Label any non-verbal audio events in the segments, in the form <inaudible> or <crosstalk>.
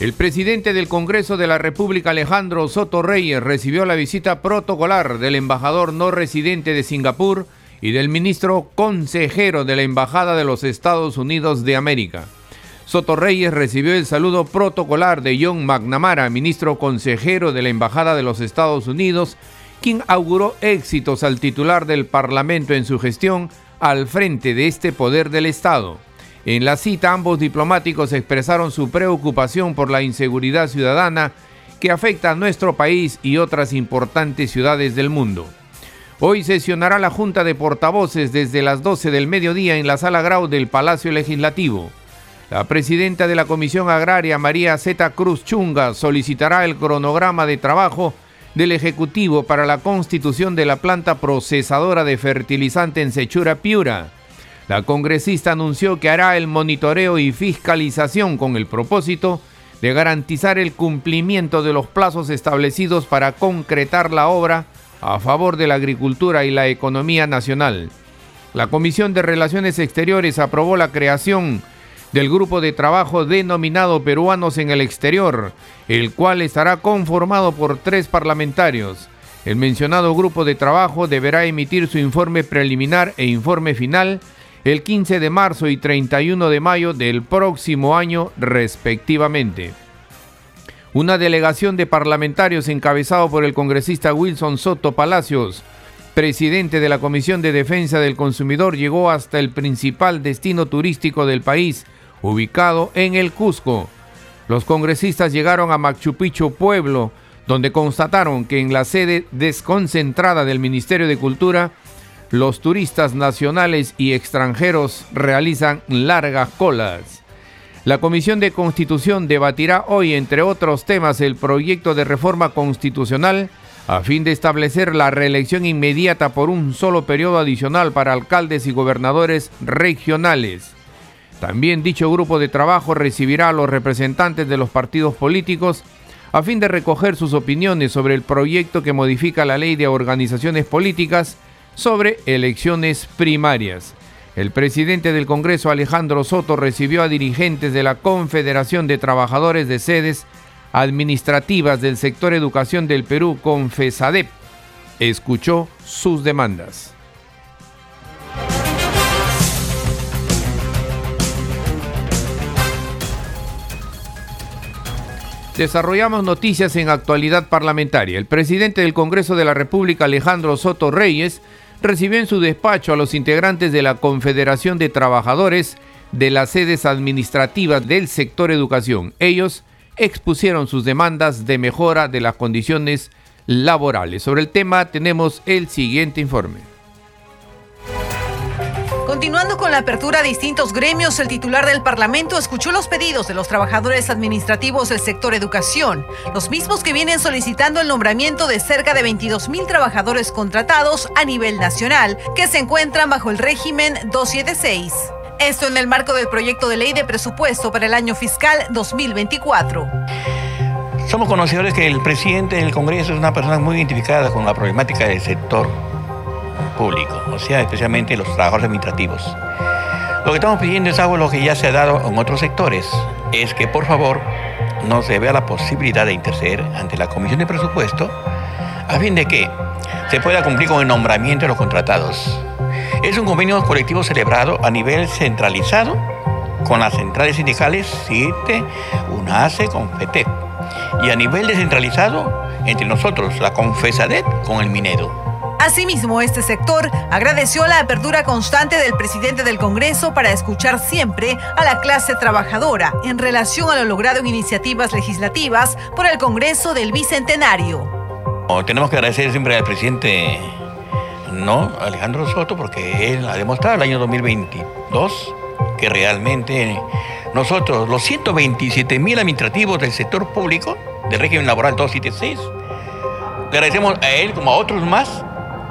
El presidente del Congreso de la República, Alejandro Soto Reyes, recibió la visita protocolar del embajador no residente de Singapur y del ministro consejero de la Embajada de los Estados Unidos de América. Soto Reyes recibió el saludo protocolar de John McNamara, ministro consejero de la Embajada de los Estados Unidos, quien auguró éxitos al titular del Parlamento en su gestión al frente de este poder del Estado. En la cita ambos diplomáticos expresaron su preocupación por la inseguridad ciudadana que afecta a nuestro país y otras importantes ciudades del mundo. Hoy sesionará la Junta de Portavoces desde las 12 del mediodía en la Sala Grau del Palacio Legislativo. La presidenta de la Comisión Agraria, María Zeta Cruz Chunga, solicitará el cronograma de trabajo del Ejecutivo para la constitución de la planta procesadora de fertilizante en Sechura Piura. La congresista anunció que hará el monitoreo y fiscalización con el propósito de garantizar el cumplimiento de los plazos establecidos para concretar la obra a favor de la agricultura y la economía nacional. La Comisión de Relaciones Exteriores aprobó la creación del grupo de trabajo denominado Peruanos en el Exterior, el cual estará conformado por tres parlamentarios. El mencionado grupo de trabajo deberá emitir su informe preliminar e informe final el 15 de marzo y 31 de mayo del próximo año respectivamente. Una delegación de parlamentarios encabezado por el congresista Wilson Soto Palacios, presidente de la Comisión de Defensa del Consumidor, llegó hasta el principal destino turístico del país, ubicado en el Cusco. Los congresistas llegaron a Machu Picchu Pueblo, donde constataron que en la sede desconcentrada del Ministerio de Cultura los turistas nacionales y extranjeros realizan largas colas. La Comisión de Constitución debatirá hoy, entre otros temas, el proyecto de reforma constitucional a fin de establecer la reelección inmediata por un solo periodo adicional para alcaldes y gobernadores regionales. También dicho grupo de trabajo recibirá a los representantes de los partidos políticos a fin de recoger sus opiniones sobre el proyecto que modifica la ley de organizaciones políticas sobre elecciones primarias. El presidente del Congreso, Alejandro Soto, recibió a dirigentes de la Confederación de Trabajadores de Sedes Administrativas del Sector Educación del Perú, Confesadep. Escuchó sus demandas. Desarrollamos noticias en actualidad parlamentaria. El presidente del Congreso de la República, Alejandro Soto Reyes, recibió en su despacho a los integrantes de la Confederación de Trabajadores de las sedes administrativas del sector educación. Ellos expusieron sus demandas de mejora de las condiciones laborales. Sobre el tema tenemos el siguiente informe. Continuando con la apertura de distintos gremios, el titular del Parlamento escuchó los pedidos de los trabajadores administrativos del sector educación, los mismos que vienen solicitando el nombramiento de cerca de 22 mil trabajadores contratados a nivel nacional, que se encuentran bajo el régimen 276. Esto en el marco del proyecto de ley de presupuesto para el año fiscal 2024. Somos conocedores que el presidente del Congreso es una persona muy identificada con la problemática del sector público, o sea, especialmente los trabajadores administrativos. Lo que estamos pidiendo es algo que ya se ha dado en otros sectores, es que por favor no se vea la posibilidad de interceder ante la Comisión de Presupuesto a fin de que se pueda cumplir con el nombramiento de los contratados. Es un convenio colectivo celebrado a nivel centralizado con las centrales sindicales CITE, UNACE, FETEP y a nivel descentralizado entre nosotros, la CONFESADET con el Minedo. Asimismo, este sector agradeció la apertura constante del presidente del Congreso para escuchar siempre a la clase trabajadora en relación a lo logrado en iniciativas legislativas por el Congreso del Bicentenario. Oh, tenemos que agradecer siempre al presidente no Alejandro Soto porque él ha demostrado el año 2022 que realmente nosotros, los 127 mil administrativos del sector público del régimen laboral 276, Le agradecemos a él como a otros más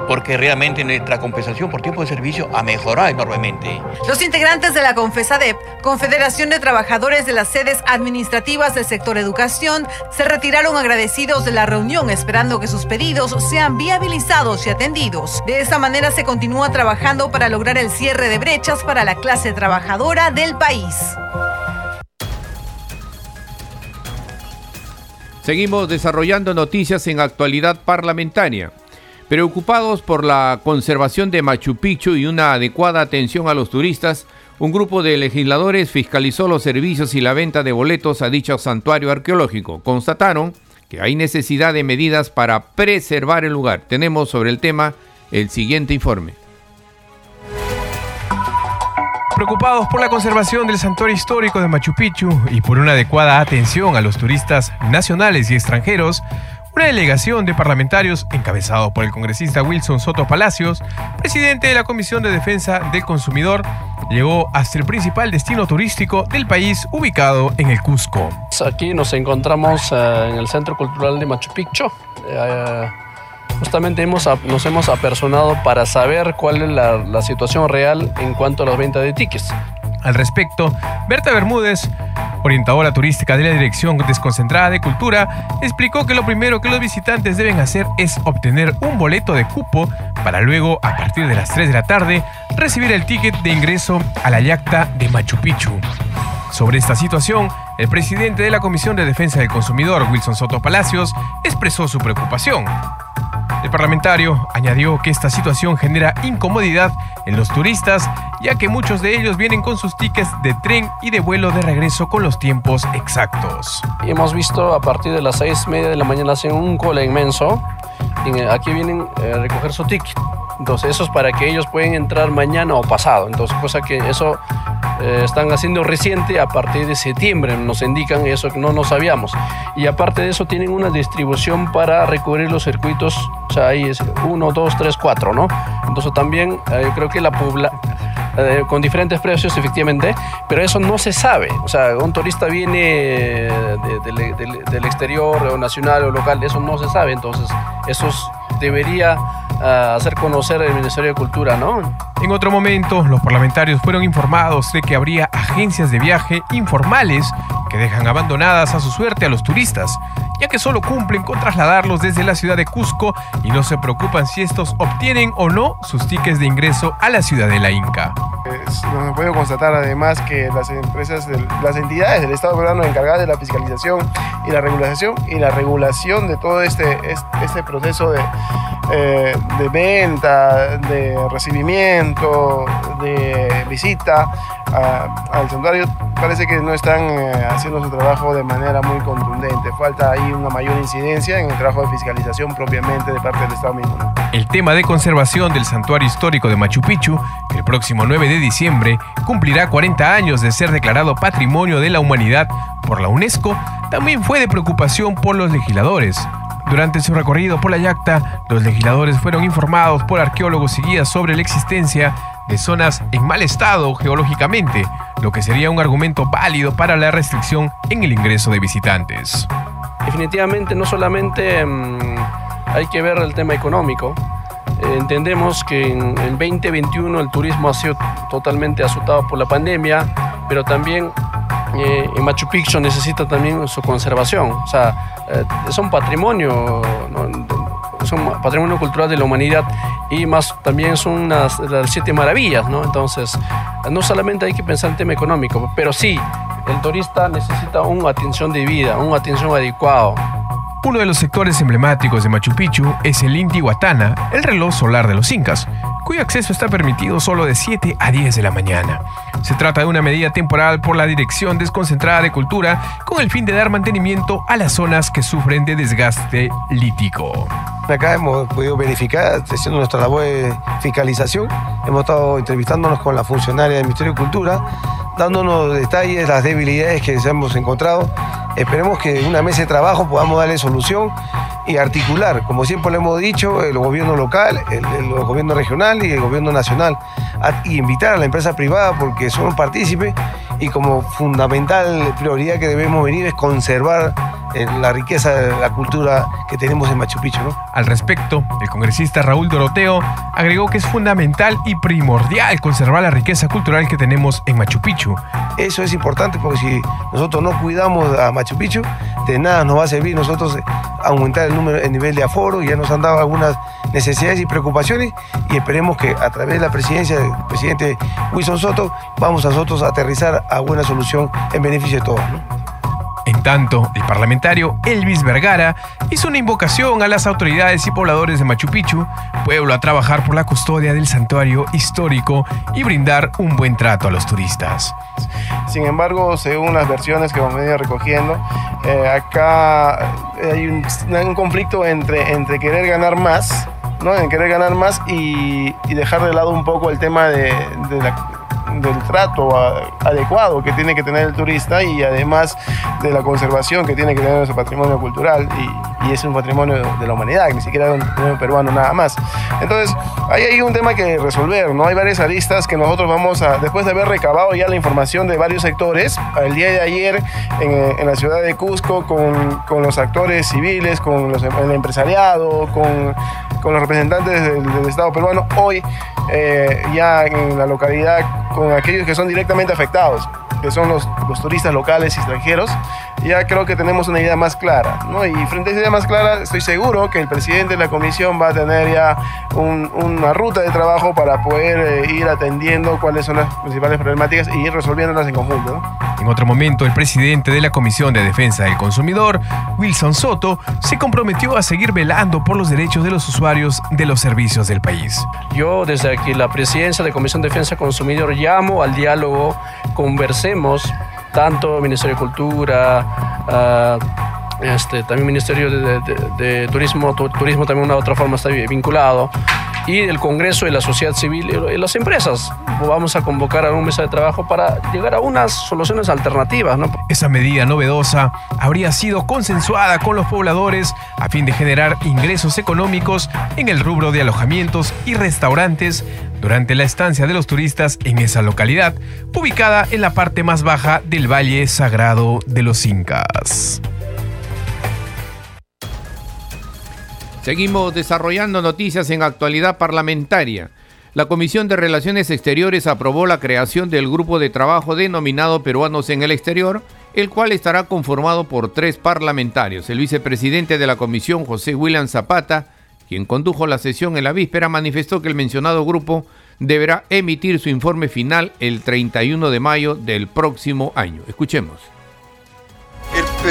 porque realmente nuestra compensación por tiempo de servicio ha mejorado enormemente. Los integrantes de la Confesadep, Confederación de Trabajadores de las sedes administrativas del sector educación, se retiraron agradecidos de la reunión esperando que sus pedidos sean viabilizados y atendidos. De esta manera se continúa trabajando para lograr el cierre de brechas para la clase trabajadora del país. Seguimos desarrollando noticias en actualidad parlamentaria. Preocupados por la conservación de Machu Picchu y una adecuada atención a los turistas, un grupo de legisladores fiscalizó los servicios y la venta de boletos a dicho santuario arqueológico. Constataron que hay necesidad de medidas para preservar el lugar. Tenemos sobre el tema el siguiente informe. Preocupados por la conservación del santuario histórico de Machu Picchu y por una adecuada atención a los turistas nacionales y extranjeros, una delegación de parlamentarios encabezado por el congresista Wilson Soto Palacios, presidente de la Comisión de Defensa del Consumidor, llegó hasta el principal destino turístico del país ubicado en el Cusco. Aquí nos encontramos eh, en el Centro Cultural de Machu Picchu. Eh, justamente hemos, nos hemos apersonado para saber cuál es la, la situación real en cuanto a la venta de tickets. Al respecto, Berta Bermúdez, orientadora turística de la Dirección Desconcentrada de Cultura, explicó que lo primero que los visitantes deben hacer es obtener un boleto de cupo para luego, a partir de las 3 de la tarde, recibir el ticket de ingreso a la yacta de Machu Picchu. Sobre esta situación, el presidente de la Comisión de Defensa del Consumidor, Wilson Soto Palacios, expresó su preocupación. El parlamentario añadió que esta situación genera incomodidad en los turistas, ya que muchos de ellos vienen con sus tickets de tren y de vuelo de regreso con los tiempos exactos. Hemos visto a partir de las seis y media de la mañana hacen un cola inmenso. Aquí vienen a recoger su ticket. Entonces eso es para que ellos puedan entrar mañana o pasado. Entonces cosa que eso eh, están haciendo reciente a partir de septiembre, nos indican eso que no nos sabíamos. Y aparte de eso tienen una distribución para recubrir los circuitos, o sea, ahí es 1, 2, 3, 4, ¿no? Entonces también eh, creo que la pobla eh, con diferentes precios efectivamente, pero eso no se sabe. O sea, un turista viene de, del exterior o nacional o local, eso no se sabe. Entonces, eso debería hacer conocer el Ministerio de Cultura, ¿no? En otro momento, los parlamentarios fueron informados de que habría agencias de viaje informales que dejan abandonadas a su suerte a los turistas, ya que solo cumplen con trasladarlos desde la ciudad de Cusco y no se preocupan si estos obtienen o no sus tickets de ingreso a la ciudad de la Inca. Nos puede constatar además que las empresas, las entidades del Estado peruano encargadas de la fiscalización y la regulación y la regulación de todo este, este proceso de, eh, de venta, de recibimiento, de visita al santuario, parece que no están eh, haciendo su trabajo de manera muy contundente. Falta ahí una mayor incidencia en el trabajo de fiscalización propiamente de parte del Estado mismo. El tema de conservación del santuario histórico de Machu Picchu, que el próximo 9 de diciembre cumplirá 40 años de ser declarado Patrimonio de la Humanidad por la UNESCO, también fue de preocupación por los legisladores. Durante su recorrido por la yacta, los legisladores fueron informados por arqueólogos y guías sobre la existencia de zonas en mal estado geológicamente, lo que sería un argumento válido para la restricción en el ingreso de visitantes. Definitivamente no solamente mm, hay que ver el tema económico, entendemos que en el 2021 el turismo ha sido totalmente azotado por la pandemia, pero también eh, Machu Picchu necesita también su conservación. Eh, es un patrimonio, un patrimonio cultural de la humanidad y más también son las, las siete maravillas, ¿no? Entonces, no solamente hay que pensar en tema económico, pero sí, el turista necesita una atención de vida, una atención adecuada. Uno de los sectores emblemáticos de Machu Picchu es el Intihuatana, el reloj solar de los incas, cuyo acceso está permitido solo de 7 a 10 de la mañana. Se trata de una medida temporal por la Dirección Desconcentrada de Cultura con el fin de dar mantenimiento a las zonas que sufren de desgaste lítico. Acá hemos podido verificar, haciendo nuestra labor de fiscalización, hemos estado entrevistándonos con la funcionaria del Ministerio de Cultura, dándonos detalles, las debilidades que hemos encontrado. Esperemos que en una mesa de trabajo podamos darle solución y articular, como siempre lo hemos dicho, el gobierno local, el, gobierno regional y el gobierno nacional, y invitar a la empresa privada porque son partícipes y como fundamental prioridad que debemos venir es conservar la riqueza de la cultura que tenemos en Machu Picchu. ¿no? Al respecto, el congresista Raúl Doroteo agregó que es fundamental y primordial conservar la riqueza cultural que tenemos en Machu Picchu. Eso es importante porque si nosotros no cuidamos a Machu Picchu, de nada nos va a servir nosotros aumentar el, número, el nivel de aforo. Ya nos han dado algunas necesidades y preocupaciones y esperemos que a través de la presidencia del presidente Wilson Soto vamos a nosotros a aterrizar a buena solución en beneficio de todos. En tanto, el parlamentario Elvis Vergara hizo una invocación a las autoridades y pobladores de Machu Picchu, pueblo a trabajar por la custodia del santuario histórico y brindar un buen trato a los turistas. Sin embargo, según las versiones que hemos venido recogiendo, eh, acá hay un, conflicto entre, entre querer ganar más, ¿no? en querer ganar más y, dejar de lado un poco el tema de, de la del trato adecuado que tiene que tener el turista y además de la conservación que tiene que tener su patrimonio cultural y, es un patrimonio de la humanidad, ni siquiera es un patrimonio peruano nada más. Entonces, ahí hay un tema que resolver, ¿no? Hay varias aristas que nosotros vamos a, después de haber recabado ya la información de varios sectores, el día de ayer en, la ciudad de Cusco con, con los actores civiles, con los, el empresariado, con, con los representantes del, Estado peruano, hoy eh, ya en la localidad con aquellos que son directamente afectados, que son los, los turistas locales y extranjeros, ya creo que tenemos una idea más clara. ¿no? Y frente a esa idea más clara, estoy seguro que el presidente de la comisión va a tener ya una ruta de trabajo para poder eh, ir atendiendo cuáles son las principales problemáticas y ir resolviéndolas en conjunto. En otro momento, el presidente de la Comisión de Defensa del Consumidor, Wilson Soto, se comprometió a seguir velando por los derechos de los usuarios de los servicios del país. Yo desde aquí, la presidencia de Comisión de Defensa del Consumidor, al diálogo, conversemos tanto Ministerio de Cultura, uh, este, también Ministerio de, Turismo, Turismo también de una otra forma está vinculado, y el Congreso y la sociedad civil y las empresas. Vamos a convocar a una mesa de trabajo para llegar a unas soluciones alternativas. Esa medida novedosa habría sido consensuada con los pobladores a fin de generar ingresos económicos en el rubro de alojamientos y restaurantes durante la estancia de los turistas en esa localidad, ubicada en la parte más baja del Valle Sagrado de los Incas. Seguimos desarrollando noticias en actualidad parlamentaria. La Comisión de Relaciones Exteriores aprobó la creación del grupo de trabajo denominado Peruanos en el Exterior, el cual estará conformado por tres parlamentarios. El vicepresidente de la comisión, José William Zapata, quien condujo la sesión en la víspera, manifestó que el mencionado grupo deberá emitir su informe final el 31 de mayo del próximo año. Escuchemos.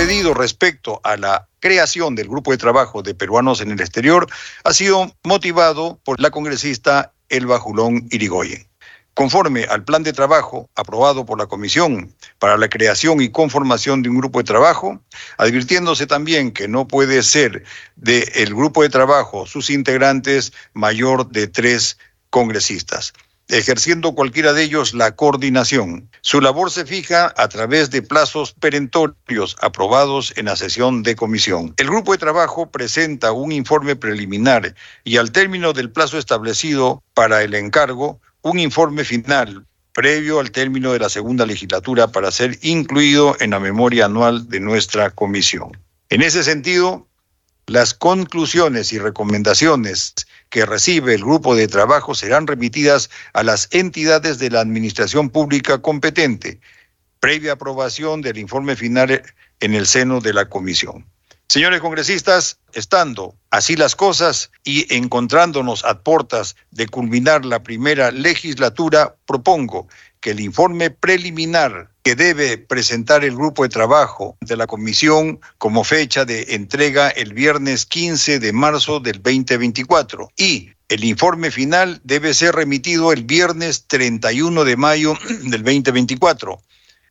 El pedido respecto a la creación del grupo de trabajo de peruanos en el exterior ha sido motivado por la congresista Elba Julón Irigoyen. Conforme al plan de trabajo aprobado por la Comisión para la creación y conformación de un grupo de trabajo, advirtiéndose también que no puede ser del grupo de trabajo sus integrantes mayor de tres congresistas ejerciendo cualquiera de ellos la coordinación. Su labor se fija a través de plazos perentorios aprobados en la sesión de comisión. El grupo de trabajo presenta un informe preliminar y al término del plazo establecido para el encargo, un informe final previo al término de la segunda legislatura para ser incluido en la memoria anual de nuestra comisión. En ese sentido, las conclusiones y recomendaciones que recibe el grupo de trabajo serán remitidas a las entidades de la Administración Pública competente, previa aprobación del informe final en el seno de la Comisión. Señores congresistas, estando así las cosas y encontrándonos a puertas de culminar la primera legislatura, propongo que el informe preliminar que debe presentar el grupo de trabajo de la comisión como fecha de entrega el viernes 15 de marzo del 2024 y el informe final debe ser remitido el viernes 31 de mayo <clears throat> del 2024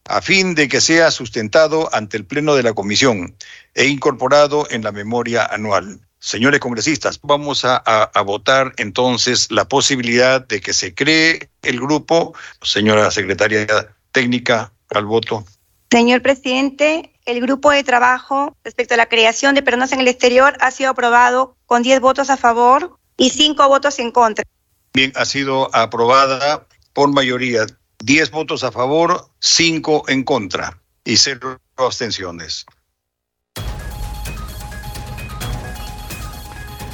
a fin de que sea sustentado ante el Pleno de la Comisión e incorporado en la memoria anual. Señores congresistas, vamos a, a, votar entonces la posibilidad de que se cree el grupo. Señora secretaria técnica, al voto. Señor presidente, el grupo de trabajo respecto a la creación de personas en el exterior ha sido aprobado con 10 votos a favor y 5 votos en contra. Bien, ha sido aprobada por mayoría. 10 votos a favor, 5 en contra y 0 abstenciones.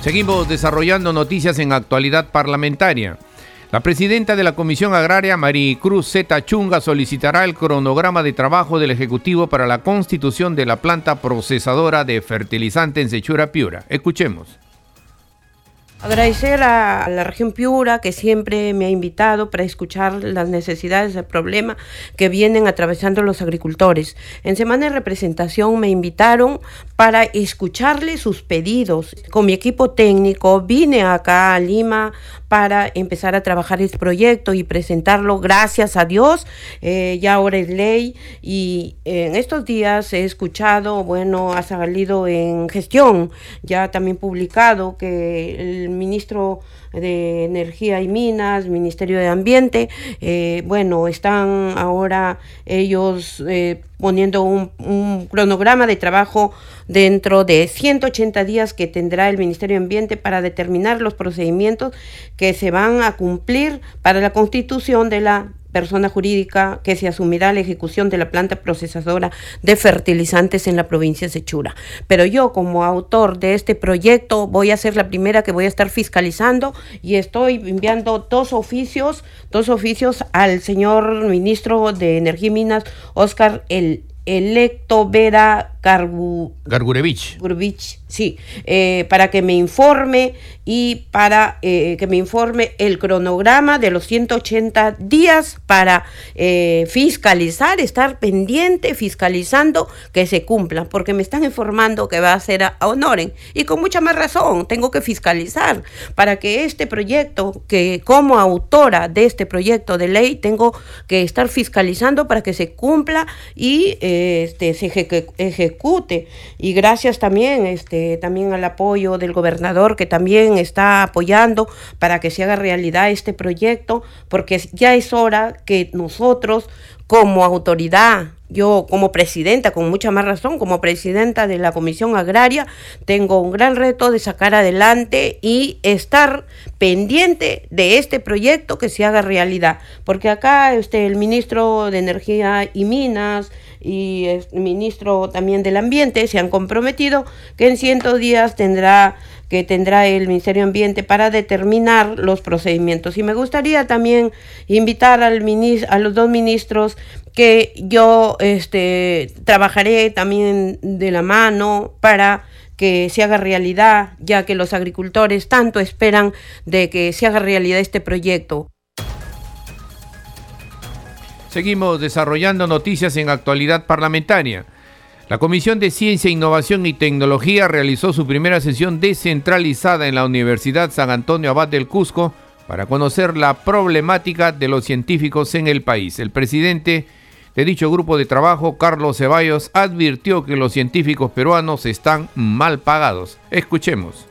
Seguimos desarrollando noticias en actualidad parlamentaria. La presidenta de la Comisión Agraria, Maricruz Zeta Chunga, solicitará el cronograma de trabajo del Ejecutivo para la constitución de la planta procesadora de fertilizante en Sechura Piura. Escuchemos. Agradecer a la región Piura que siempre me ha invitado para escuchar las necesidades del problema que vienen atravesando los agricultores. En semana de representación me invitaron para escucharle sus pedidos. Con mi equipo técnico vine acá a Lima para empezar a trabajar este proyecto y presentarlo. Gracias a Dios, eh, ya ahora es ley y en estos días he escuchado, bueno, ha salido en gestión, ya también publicado que el ministro de Energía y Minas, Ministerio de Ambiente, eh, bueno, están ahora ellos eh, poniendo un, un, cronograma de trabajo dentro de 180 días que tendrá el Ministerio de Ambiente para determinar los procedimientos que se van a cumplir para la constitución de la persona jurídica que se asumirá la ejecución de la planta procesadora de fertilizantes en la provincia de Sechura. Pero yo como autor de este proyecto voy a ser la primera que voy a estar fiscalizando y estoy enviando dos oficios, dos oficios al señor ministro de Energía y Minas, Oscar el Electo Vera Gargu, Gargurevich. Sí, eh, para que me informe y para eh, que me informe el cronograma de los 180 días para eh, fiscalizar, estar pendiente, fiscalizando que se cumpla, porque me están informando que va a ser a, a Honoren y con mucha más razón tengo que fiscalizar para que este proyecto, que como autora de este proyecto de ley, tengo que estar fiscalizando para que se cumpla y este, se ejeque, Y gracias también este, también al apoyo del gobernador que también está apoyando para que se haga realidad este proyecto, porque ya es hora que nosotros como autoridad, yo como presidenta, con mucha más razón, como presidenta de la Comisión Agraria, tengo un gran reto de sacar adelante y estar pendiente de este proyecto que se haga realidad. Porque acá este, el ministro de Energía y Minas, y el ministro también del Ambiente se han comprometido que en 100 días tendrá que tendrá el Ministerio de Ambiente para determinar los procedimientos. Y me gustaría también invitar al a los dos ministros que yo este, trabajaré también de la mano para que se haga realidad, ya que los agricultores tanto esperan de que se haga realidad este proyecto. Seguimos desarrollando noticias en actualidad parlamentaria. La Comisión de Ciencia, Innovación y Tecnología realizó su primera sesión descentralizada en la Universidad San Antonio Abad del Cusco para conocer la problemática de los científicos en el país. El presidente de dicho grupo de trabajo, Carlos Ceballos, advirtió que los científicos peruanos están mal pagados. Escuchemos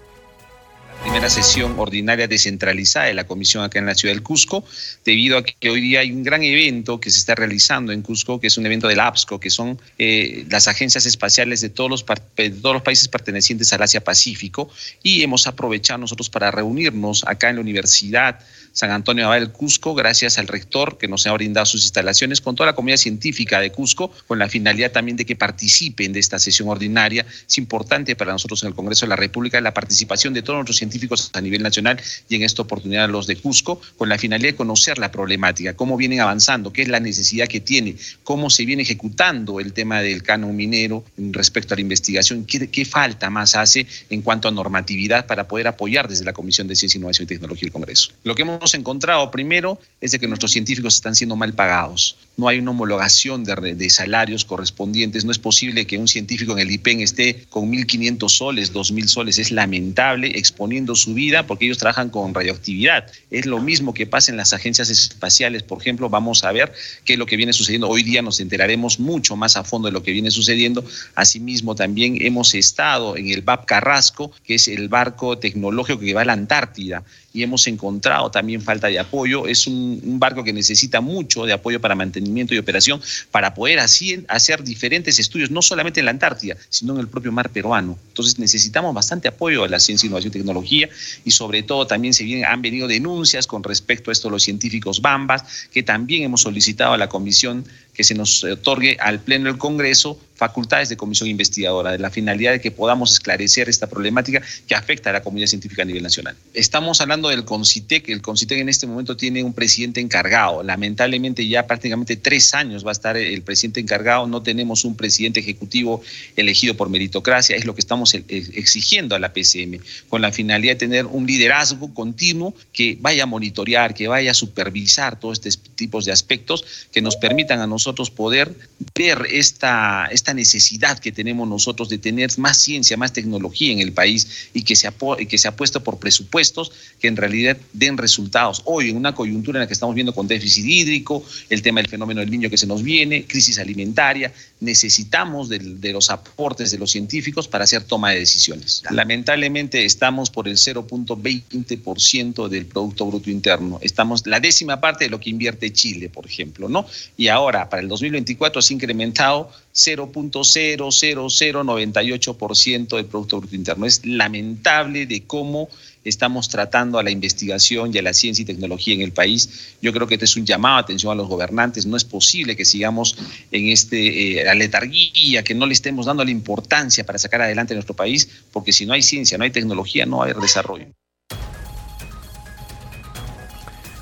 primera sesión ordinaria descentralizada de la comisión acá en la ciudad del Cusco, debido a que hoy día hay un gran evento que se está realizando en Cusco, que es un evento del APSCO, que son eh, las agencias espaciales de todos, los, de todos los países pertenecientes al Asia-Pacífico, y hemos aprovechado nosotros para reunirnos acá en la Universidad San Antonio Abad del Cusco, gracias al rector que nos ha brindado sus instalaciones, con toda la comunidad científica de Cusco, con la finalidad también de que participen de esta sesión ordinaria. Es importante para nosotros en el Congreso de la República la participación de todos nuestros científicos a nivel nacional y en esta oportunidad los de Cusco, con la finalidad de conocer la problemática, cómo vienen avanzando, qué es la necesidad que tiene, cómo se viene ejecutando el tema del canon minero respecto a la investigación, qué, qué falta más hace en cuanto a normatividad para poder apoyar desde la Comisión de Ciencia, Innovación y Tecnología del Congreso. Lo que hemos encontrado primero es de que nuestros científicos están siendo mal pagados. No hay una homologación de, salarios correspondientes. No es posible que un científico en el IPEN esté con 1.500 soles, 2.000 soles. Es lamentable exponiendo su vida porque ellos trabajan con radioactividad. Es lo mismo que pasa en las agencias espaciales. Por ejemplo, vamos a ver qué es lo que viene sucediendo. Hoy día nos enteraremos mucho más a fondo de lo que viene sucediendo. Asimismo, también hemos estado en el BAP Carrasco, que es el barco tecnológico que va a la Antártida y hemos encontrado también falta de apoyo. Es un, barco que necesita mucho de apoyo para mantenimiento y operación para poder así hacer diferentes estudios, no solamente en la Antártida, sino en el propio mar peruano. Entonces necesitamos bastante apoyo a la ciencia, innovación y tecnología y sobre todo también se han venido denuncias con respecto a esto los científicos Bambas, que también hemos solicitado a la Comisión que se nos otorgue al Pleno del Congreso facultades de comisión investigadora, de la finalidad de que podamos esclarecer esta problemática que afecta a la comunidad científica a nivel nacional. Estamos hablando del CONCITEC, el CONCITEC en este momento tiene un presidente encargado, lamentablemente ya prácticamente tres años va a estar el presidente encargado, no tenemos un presidente ejecutivo elegido por meritocracia, es lo que estamos e, exigiendo a la PCM, con la finalidad de tener un liderazgo continuo que vaya a monitorear, que vaya a supervisar todos estos tipos de aspectos que nos permitan a nosotros poder ver esta, esta necesidad que tenemos nosotros de tener más ciencia, más tecnología en el país y que se, y que se apuesta por presupuestos que en realidad den resultados. Hoy, en una coyuntura en la que estamos viendo con déficit hídrico, el tema del fenómeno del niño que se nos viene, crisis alimentaria, necesitamos de, de los aportes de los científicos para hacer toma de decisiones. Lamentablemente estamos por el 0.20% del Producto Bruto Interno. Estamos la décima parte de lo que invierte Chile, por ejemplo, ¿no? Y ahora, para el 2024, se ha incrementado 0.00098% del Producto Bruto Interno. Es lamentable de cómo estamos tratando a la investigación y a la ciencia y tecnología en el país. Yo creo que este es un llamado a atención a los gobernantes. No es posible que sigamos en este, eh, la letarguía, que no le estemos dando la importancia para sacar adelante nuestro país, porque si no hay ciencia, no hay tecnología, no va a haber desarrollo.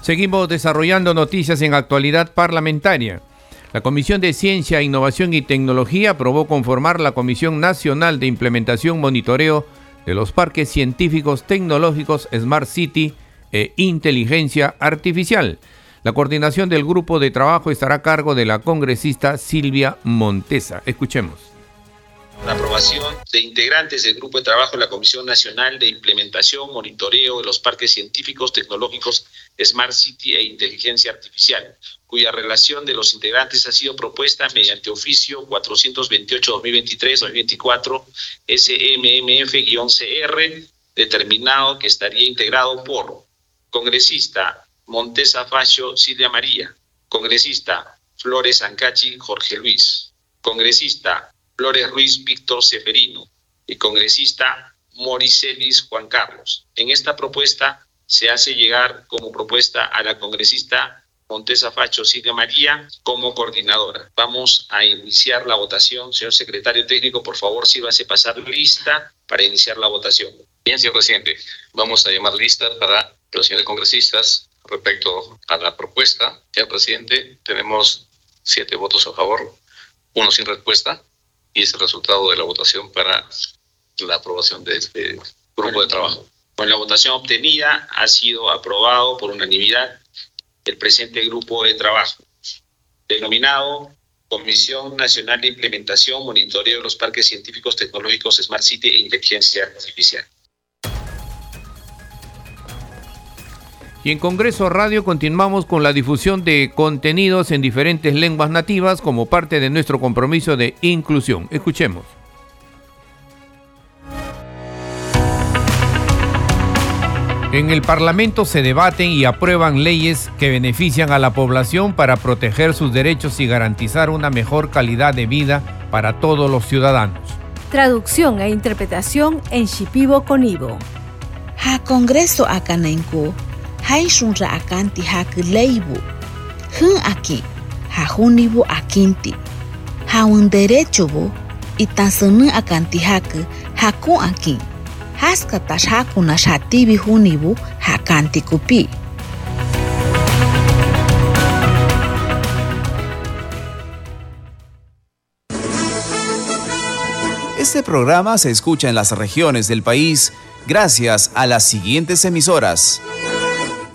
Seguimos desarrollando noticias en actualidad parlamentaria. La Comisión de Ciencia, Innovación y Tecnología aprobó conformar la Comisión Nacional de Implementación Monitoreo de los Parques Científicos Tecnológicos Smart City e Inteligencia Artificial. La coordinación del grupo de trabajo estará a cargo de la congresista Silvia Montesa. Escuchemos la aprobación de integrantes del Grupo de Trabajo de la Comisión Nacional de Implementación, Monitoreo de los Parques Científicos, Tecnológicos, Smart City e Inteligencia Artificial, cuya relación de los integrantes ha sido propuesta mediante oficio 428-2023-2024 SMMF-CR, determinado que estaría integrado por congresista Montesa Facio Silvia María, congresista Flores Ancachi Jorge Luis, congresista Flores Ruiz Víctor Seferino y congresista Moricelis Juan Carlos. En esta propuesta se hace llegar como propuesta a la congresista Montesa Facho Silvia María como coordinadora. Vamos a iniciar la votación. Señor secretario técnico, por favor, sírvase pasar lista para iniciar la votación. Bien, señor presidente, vamos a llamar lista para los señores congresistas respecto a la propuesta. Señor presidente, tenemos siete votos a favor, uno sin respuesta y es el resultado de la votación para la aprobación de este grupo de trabajo. Con la votación obtenida ha sido aprobado por unanimidad el presente grupo de trabajo, denominado Comisión Nacional de Implementación, Monitoreo de los Parques Científicos Tecnológicos Smart City e Inteligencia Artificial. Y en Congreso Radio continuamos con la difusión de contenidos en diferentes lenguas nativas como parte de nuestro compromiso de inclusión. Escuchemos. En el Parlamento se debaten y aprueban leyes que benefician a la población para proteger sus derechos y garantizar una mejor calidad de vida para todos los ciudadanos. Traducción e interpretación en Shipibo Conibo. Ha Congreso Akanenku hay sunra akanti hak leibu. Hun aki, ha hunibu akinti. Ha un derecho bu, itasunu akanti hak haku aki. Haska tas hakuna shatibi hunibu hakanti kupi. Este programa se escucha en las regiones del país gracias a las siguientes emisoras.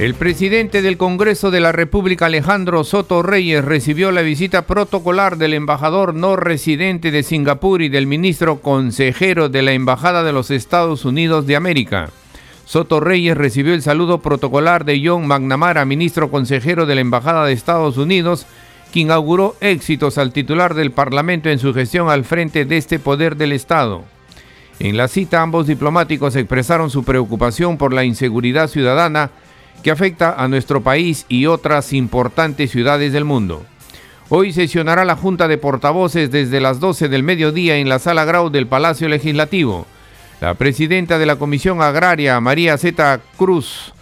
El presidente del Congreso de la República, Alejandro Soto Reyes, recibió la visita protocolar del embajador no residente de Singapur y del ministro consejero de la Embajada de los Estados Unidos de América. Soto Reyes recibió el saludo protocolar de John McNamara, ministro consejero de la Embajada de Estados Unidos, quien auguró éxitos al titular del Parlamento en su gestión al frente de este poder del Estado. En la cita ambos diplomáticos expresaron su preocupación por la inseguridad ciudadana que afecta a nuestro país y otras importantes ciudades del mundo. Hoy sesionará la Junta de Portavoces desde las 12 del mediodía en la Sala Grau del Palacio Legislativo. La presidenta de la Comisión Agraria, María Zeta Cruz,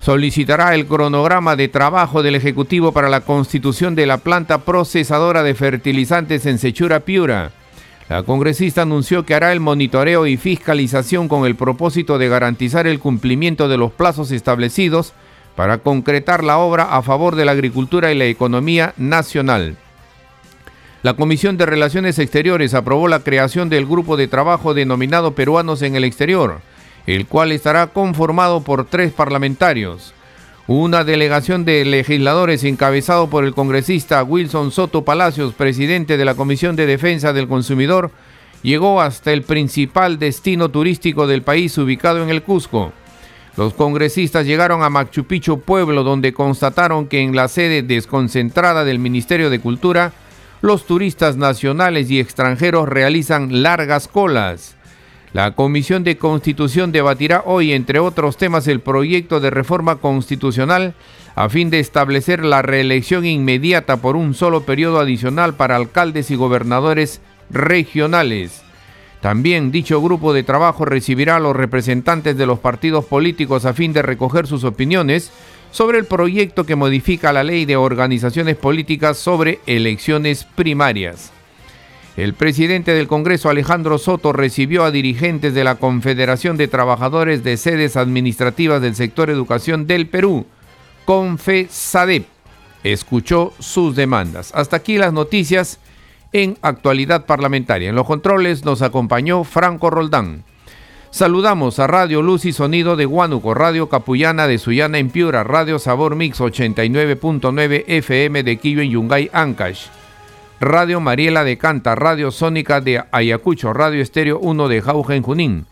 solicitará el cronograma de trabajo del Ejecutivo para la constitución de la planta procesadora de fertilizantes en Sechura Piura. La congresista anunció que hará el monitoreo y fiscalización con el propósito de garantizar el cumplimiento de los plazos establecidos para concretar la obra a favor de la agricultura y la economía nacional. La Comisión de Relaciones Exteriores aprobó la creación del grupo de trabajo denominado Peruanos en el Exterior, el cual estará conformado por tres parlamentarios. Una delegación de legisladores encabezado por el congresista Wilson Soto Palacios, presidente de la Comisión de Defensa del Consumidor, llegó hasta el principal destino turístico del país ubicado en el Cusco. Los congresistas llegaron a Machu Picchu, pueblo donde constataron que en la sede desconcentrada del Ministerio de Cultura, los turistas nacionales y extranjeros realizan largas colas. La Comisión de Constitución debatirá hoy, entre otros temas, el proyecto de reforma constitucional a fin de establecer la reelección inmediata por un solo periodo adicional para alcaldes y gobernadores regionales. También dicho grupo de trabajo recibirá a los representantes de los partidos políticos a fin de recoger sus opiniones sobre el proyecto que modifica la ley de organizaciones políticas sobre elecciones primarias. El presidente del Congreso, Alejandro Soto, recibió a dirigentes de la Confederación de Trabajadores de Sedes Administrativas del Sector Educación del Perú, CONFESADEP. Escuchó sus demandas. Hasta aquí las noticias en actualidad parlamentaria. En los controles nos acompañó Franco Roldán. Saludamos a Radio Luz y Sonido de Huánuco, Radio Capullana de Sullana en Piura, Radio Sabor Mix 89.9 FM de Quillo en Yungay, Ancash. Radio Mariela de Canta, Radio Sónica de Ayacucho, Radio Estéreo 1 de Jauja Junín,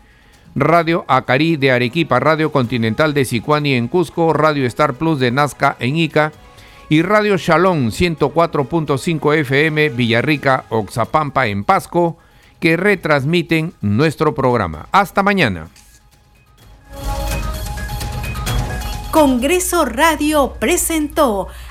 Radio Acarí de Arequipa, Radio Continental de Sicuani en Cusco, Radio Star Plus de Nazca en Ica y Radio Shalom 104.5 FM Villarrica, Oxapampa en Pasco, que retransmiten nuestro programa. Hasta mañana. Congreso Radio presentó